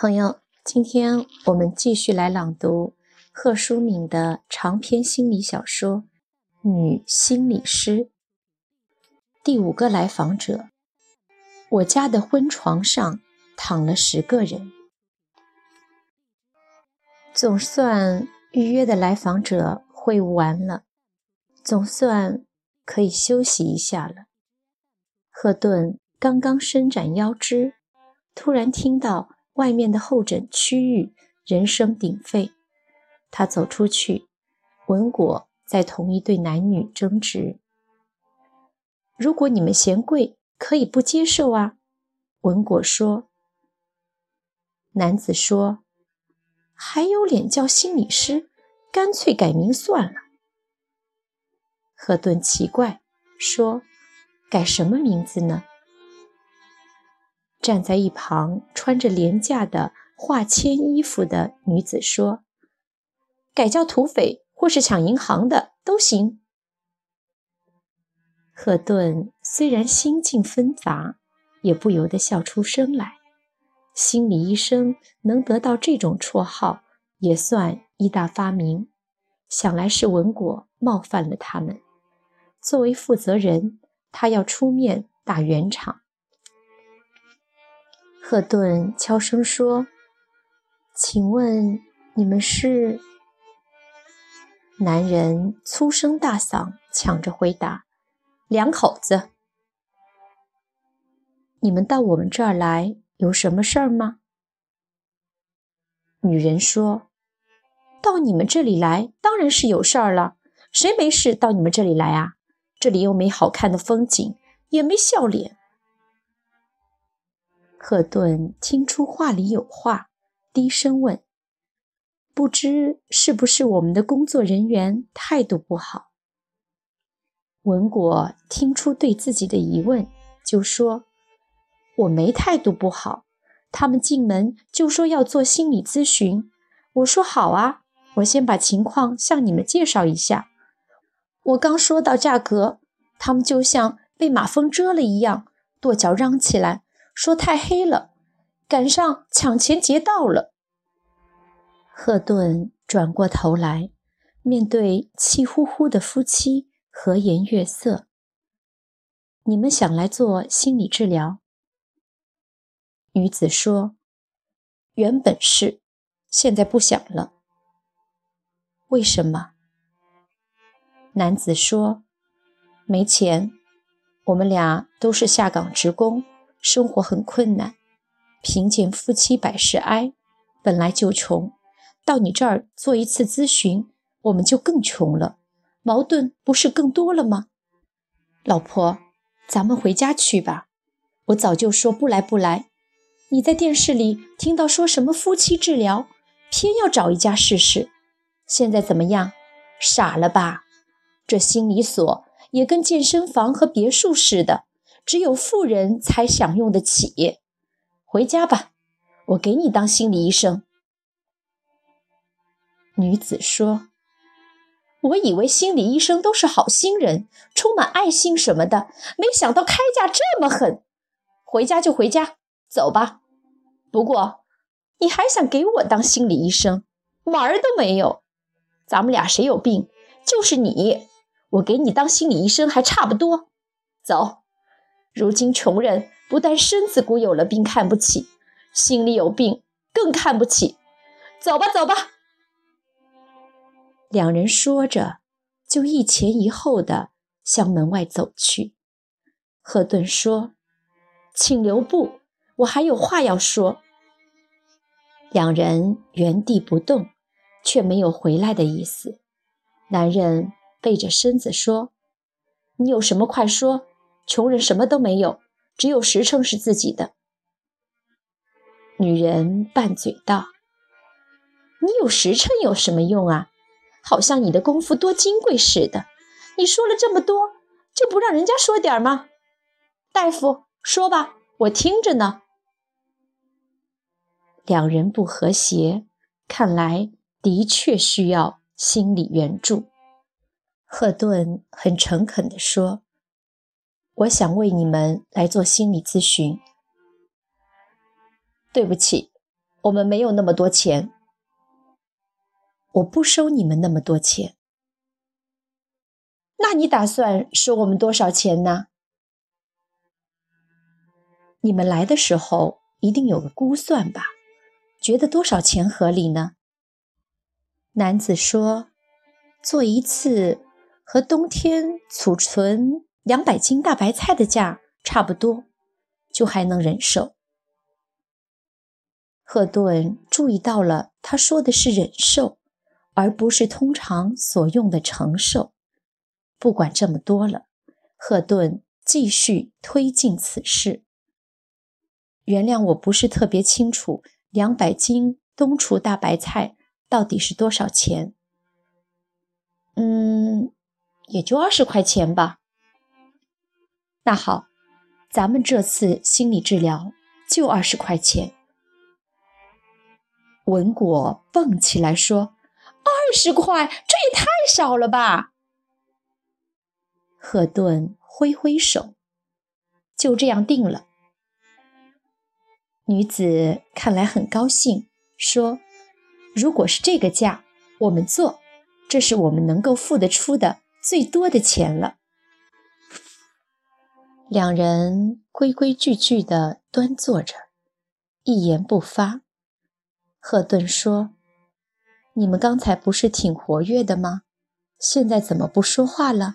朋友，今天我们继续来朗读贺淑敏的长篇心理小说《女心理师》。第五个来访者，我家的婚床上躺了十个人，总算预约的来访者会完了，总算可以休息一下了。赫顿刚刚伸展腰肢，突然听到。外面的候诊区域人声鼎沸，他走出去，文果在同一对男女争执。如果你们嫌贵，可以不接受啊。文果说。男子说：“还有脸叫心理师？干脆改名算了。”赫顿奇怪，说：“改什么名字呢？”站在一旁穿着廉价的化纤衣服的女子说：“改叫土匪或是抢银行的都行。”赫顿虽然心境纷杂，也不由得笑出声来。心理医生能得到这种绰号，也算一大发明。想来是文果冒犯了他们。作为负责人，他要出面打圆场。赫顿悄声说：“请问你们是？”男人粗声大嗓抢着回答：“两口子。”你们到我们这儿来有什么事儿吗？女人说：“到你们这里来当然是有事儿了。谁没事到你们这里来啊？这里又没好看的风景，也没笑脸。”赫顿听出话里有话，低声问：“不知是不是我们的工作人员态度不好？”文果听出对自己的疑问，就说：“我没态度不好。他们进门就说要做心理咨询，我说好啊，我先把情况向你们介绍一下。我刚说到价格，他们就像被马蜂蛰了一样，跺脚嚷起来。”说太黑了，赶上抢钱劫道了。赫顿转过头来，面对气呼呼的夫妻，和颜悦色：“你们想来做心理治疗？”女子说：“原本是，现在不想了。”为什么？男子说：“没钱，我们俩都是下岗职工。”生活很困难，贫贱夫妻百事哀，本来就穷，到你这儿做一次咨询，我们就更穷了，矛盾不是更多了吗？老婆，咱们回家去吧。我早就说不来不来，你在电视里听到说什么夫妻治疗，偏要找一家试试。现在怎么样？傻了吧？这心理所也跟健身房和别墅似的。只有富人才享用得起。回家吧，我给你当心理医生。女子说：“我以为心理医生都是好心人，充满爱心什么的，没想到开价这么狠。回家就回家，走吧。不过，你还想给我当心理医生，门儿都没有。咱们俩谁有病？就是你，我给你当心理医生还差不多。走。”如今穷人不但身子骨有了病看不起，心里有病更看不起。走吧，走吧。两人说着，就一前一后的向门外走去。赫顿说：“请留步，我还有话要说。”两人原地不动，却没有回来的意思。男人背着身子说：“你有什么快说。”穷人什么都没有，只有实诚是自己的。女人拌嘴道：“你有实诚有什么用啊？好像你的功夫多金贵似的。你说了这么多，就不让人家说点吗？大夫，说吧，我听着呢。”两人不和谐，看来的确需要心理援助。赫顿很诚恳地说。我想为你们来做心理咨询。对不起，我们没有那么多钱。我不收你们那么多钱。那你打算收我们多少钱呢？你们来的时候一定有个估算吧？觉得多少钱合理呢？男子说：“做一次和冬天储存两百斤大白菜的价差不多，就还能忍受。”赫顿注意到了，他说的是忍受，而不是通常所用的承受。不管这么多了，赫顿继续推进此事。原谅我不是特别清楚，两百斤冬储大白菜到底是多少钱？嗯，也就二十块钱吧。那好，咱们这次心理治疗就二十块钱。文果蹦起来说：“二十块，这也太少了吧！”赫顿挥挥手，就这样定了。女子看来很高兴，说：“如果是这个价，我们做，这是我们能够付得出的最多的钱了。”两人规规矩矩地端坐着，一言不发。赫顿说：“你们刚才不是挺活跃的吗？现在怎么不说话了？”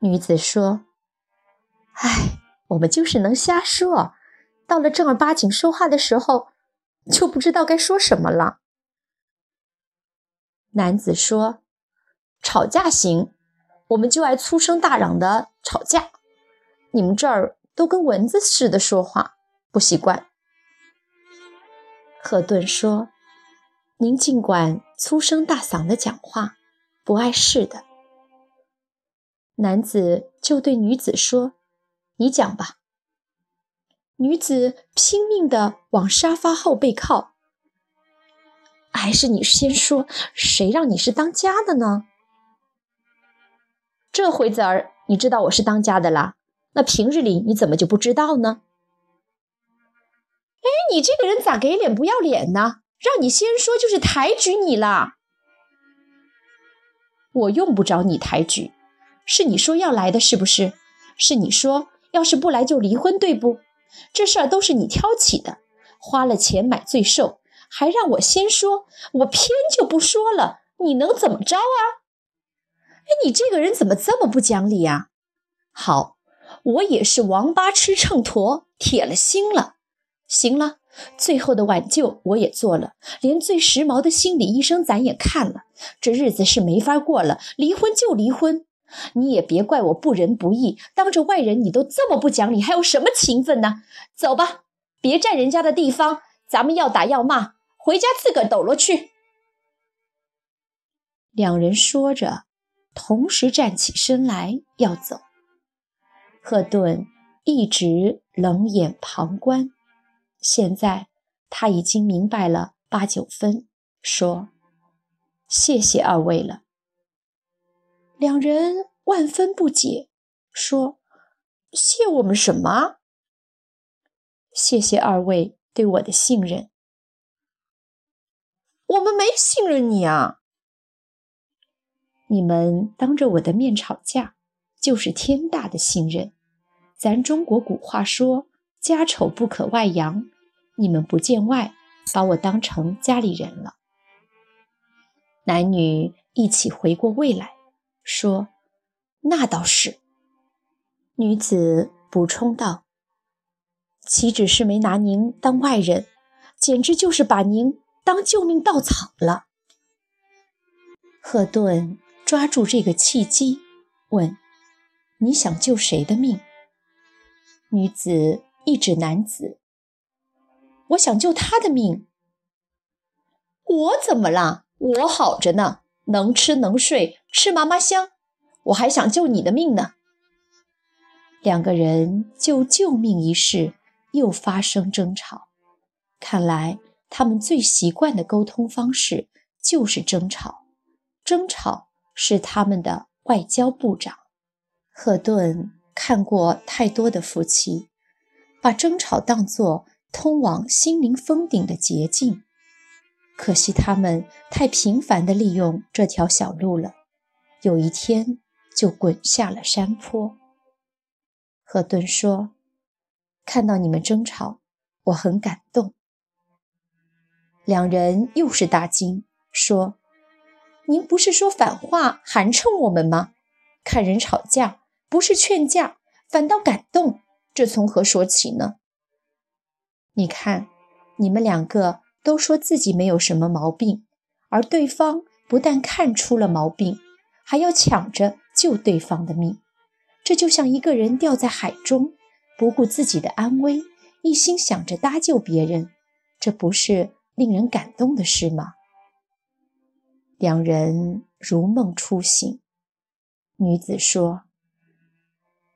女子说：“哎，我们就是能瞎说，到了正儿八经说话的时候，就不知道该说什么了。”男子说：“吵架行，我们就爱粗声大嚷的吵架。你们这儿都跟蚊子似的说话，不习惯。”赫顿说：“您尽管粗声大嗓的讲话，不碍事的。”男子就对女子说：“你讲吧。”女子拼命地往沙发后背靠。还是你先说，谁让你是当家的呢？这回子儿你知道我是当家的啦，那平日里你怎么就不知道呢？哎，你这个人咋给脸不要脸呢？让你先说就是抬举你啦。我用不着你抬举。是你说要来的，是不是？是你说要是不来就离婚，对不？这事儿都是你挑起的，花了钱买罪受，还让我先说，我偏就不说了，你能怎么着啊？哎，你这个人怎么这么不讲理呀？好，我也是王八吃秤砣，铁了心了。行了，最后的挽救我也做了，连最时髦的心理医生咱也看了，这日子是没法过了，离婚就离婚。你也别怪我不仁不义，当着外人你都这么不讲理，还有什么情分呢？走吧，别占人家的地方，咱们要打要骂，回家自个抖落去。两人说着，同时站起身来要走。赫顿一直冷眼旁观，现在他已经明白了八九分，说：“谢谢二位了。”两人万分不解，说：“谢我们什么？谢谢二位对我的信任。我们没信任你啊！你们当着我的面吵架，就是天大的信任。咱中国古话说‘家丑不可外扬’，你们不见外，把我当成家里人了。男女一起回过味来。”说：“那倒是。”女子补充道：“岂止是没拿您当外人，简直就是把您当救命稻草了。”赫顿抓住这个契机，问：“你想救谁的命？”女子一指男子：“我想救他的命。我怎么了？我好着呢。”能吃能睡，吃嘛嘛香，我还想救你的命呢。两个人就救命一事又发生争吵，看来他们最习惯的沟通方式就是争吵。争吵是他们的外交部长。赫顿看过太多的夫妻，把争吵当作通往心灵峰顶的捷径。可惜他们太频繁地利用这条小路了，有一天就滚下了山坡。赫顿说：“看到你们争吵，我很感动。”两人又是大惊，说：“您不是说反话寒碜我们吗？看人吵架不是劝架，反倒感动，这从何说起呢？”你看，你们两个都说自己没有什么毛病，而对方不但看出了毛病，还要抢着救对方的命。这就像一个人掉在海中，不顾自己的安危，一心想着搭救别人，这不是令人感动的事吗？两人如梦初醒。女子说：“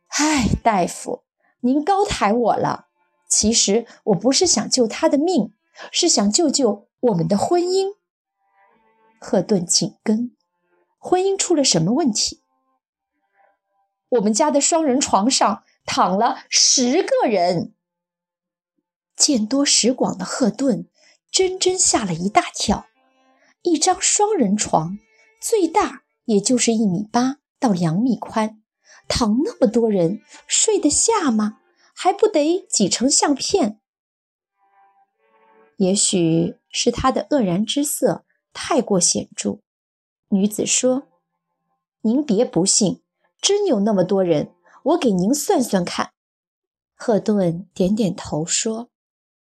唉，大夫，您高抬我了。”其实我不是想救他的命，是想救救我们的婚姻。赫顿紧跟，婚姻出了什么问题？我们家的双人床上躺了十个人。见多识广的赫顿真真吓了一大跳。一张双人床最大也就是一米八到两米宽，躺那么多人睡得下吗？还不得挤成相片？也许是他的愕然之色太过显著。女子说：“您别不信，真有那么多人，我给您算算看。”赫顿点点头说：“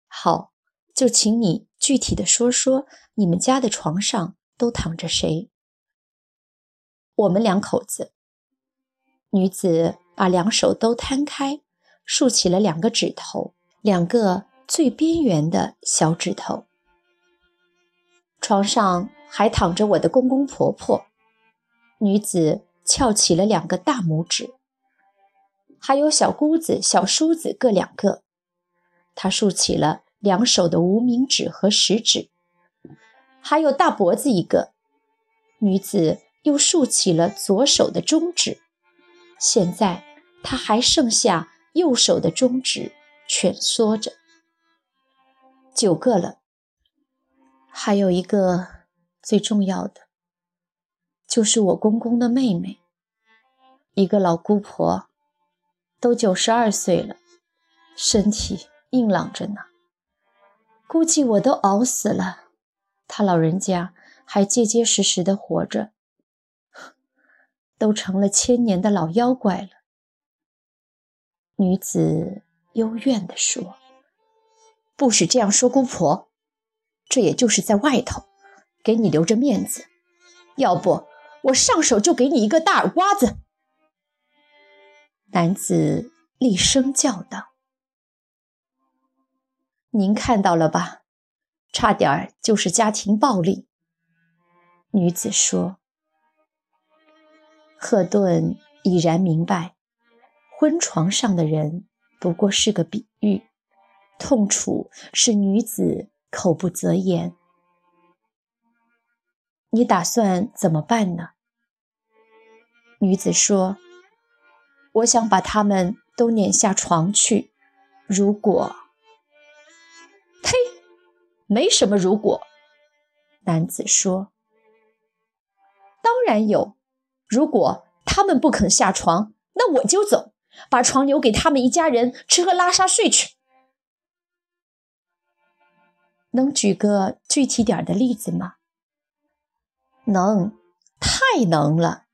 好，就请你具体的说说，你们家的床上都躺着谁？”我们两口子。女子把两手都摊开。竖起了两个指头，两个最边缘的小指头。床上还躺着我的公公婆婆。女子翘起了两个大拇指，还有小姑子、小叔子各两个。她竖起了两手的无名指和食指，还有大脖子一个。女子又竖起了左手的中指。现在他还剩下。右手的中指蜷缩着，九个了。还有一个最重要的，就是我公公的妹妹，一个老姑婆，都九十二岁了，身体硬朗着呢。估计我都熬死了，她老人家还结结实实的活着，都成了千年的老妖怪了。女子幽怨地说：“不许这样说，姑婆，这也就是在外头给你留着面子。要不我上手就给你一个大耳刮子。”男子厉声叫道：“您看到了吧？差点就是家庭暴力。”女子说：“赫顿已然明白。”婚床上的人不过是个比喻，痛楚是女子口不择言。你打算怎么办呢？女子说：“我想把他们都撵下床去。如果……呸，没什么如果。”男子说：“当然有。如果他们不肯下床，那我就走。”把床留给他们一家人吃喝拉撒睡去。能举个具体点的例子吗？能，太能了。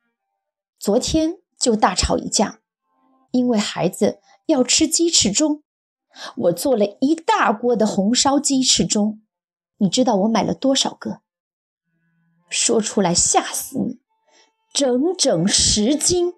昨天就大吵一架，因为孩子要吃鸡翅中，我做了一大锅的红烧鸡翅中，你知道我买了多少个？说出来吓死你，整整十斤。